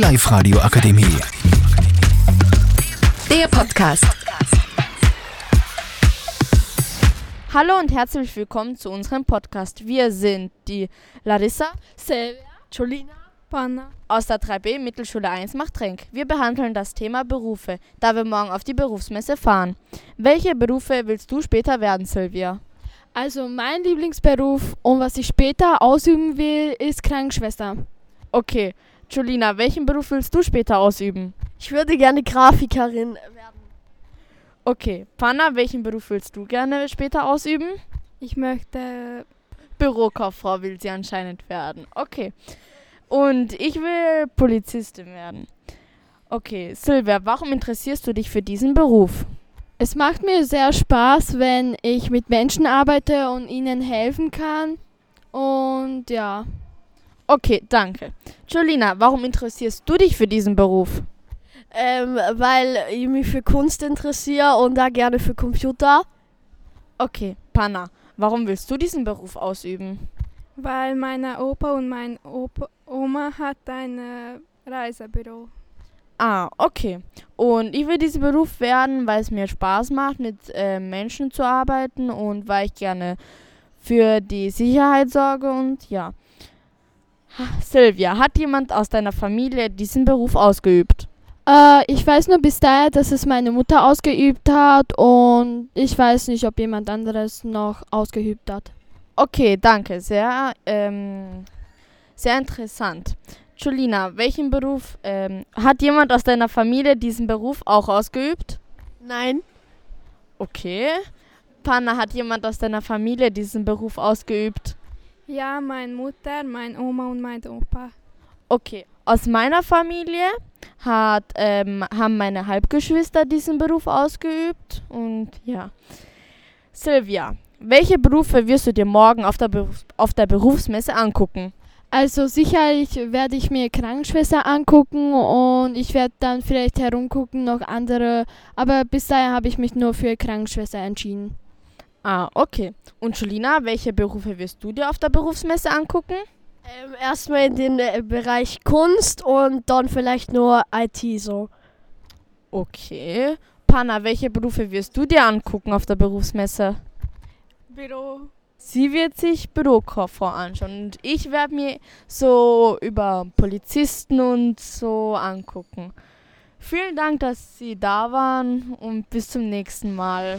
Live-Radio Akademie. Der Podcast. Hallo und herzlich willkommen zu unserem Podcast. Wir sind die Larissa Silvia, Jolina, Panna. aus der 3b Mittelschule 1 Machtrenk. Wir behandeln das Thema Berufe, da wir morgen auf die Berufsmesse fahren. Welche Berufe willst du später werden, Silvia? Also mein Lieblingsberuf und was ich später ausüben will, ist Krankenschwester. Okay, Jolina, welchen Beruf willst du später ausüben? Ich würde gerne Grafikerin werden. Okay, Panna, welchen Beruf willst du gerne später ausüben? Ich möchte Bürokauffrau will sie anscheinend werden. Okay. Und ich will Polizistin werden. Okay, Silvia, warum interessierst du dich für diesen Beruf? Es macht mir sehr Spaß, wenn ich mit Menschen arbeite und ihnen helfen kann. Und ja, Okay, danke. Jolina, warum interessierst du dich für diesen Beruf? Ähm, weil ich mich für Kunst interessiere und da gerne für Computer. Okay, Panna, warum willst du diesen Beruf ausüben? weil meine Opa und mein Opa, Oma hat ein äh, Reisebüro. Ah, okay. Und ich will diesen Beruf werden, weil es mir Spaß macht, mit äh, Menschen zu arbeiten und weil ich gerne für die Sicherheit sorge und ja. Silvia, hat jemand aus deiner Familie diesen Beruf ausgeübt? Äh, ich weiß nur bis daher, dass es meine Mutter ausgeübt hat und ich weiß nicht, ob jemand anderes noch ausgeübt hat. Okay, danke. Sehr, ähm, sehr interessant. Jolina, welchen Beruf ähm, hat jemand aus deiner Familie diesen Beruf auch ausgeübt? Nein. Okay. Panna, hat jemand aus deiner Familie diesen Beruf ausgeübt? Ja, meine Mutter, meine Oma und mein Opa. Okay. Aus meiner Familie hat, ähm, haben meine Halbgeschwister diesen Beruf ausgeübt. Und ja. Silvia, welche Berufe wirst du dir morgen auf der, Berufs auf der Berufsmesse angucken? Also sicherlich werde ich mir Krankenschwester angucken und ich werde dann vielleicht herumgucken, noch andere. Aber bis dahin habe ich mich nur für Krankenschwester entschieden. Ah, okay. Und Jolina, welche Berufe wirst du dir auf der Berufsmesse angucken? Ähm, erstmal in den äh, Bereich Kunst und dann vielleicht nur IT so. Okay. Panna, welche Berufe wirst du dir angucken auf der Berufsmesse? Büro. Sie wird sich Bürokauffrau anschauen und ich werde mir so über Polizisten und so angucken. Vielen Dank, dass Sie da waren und bis zum nächsten Mal.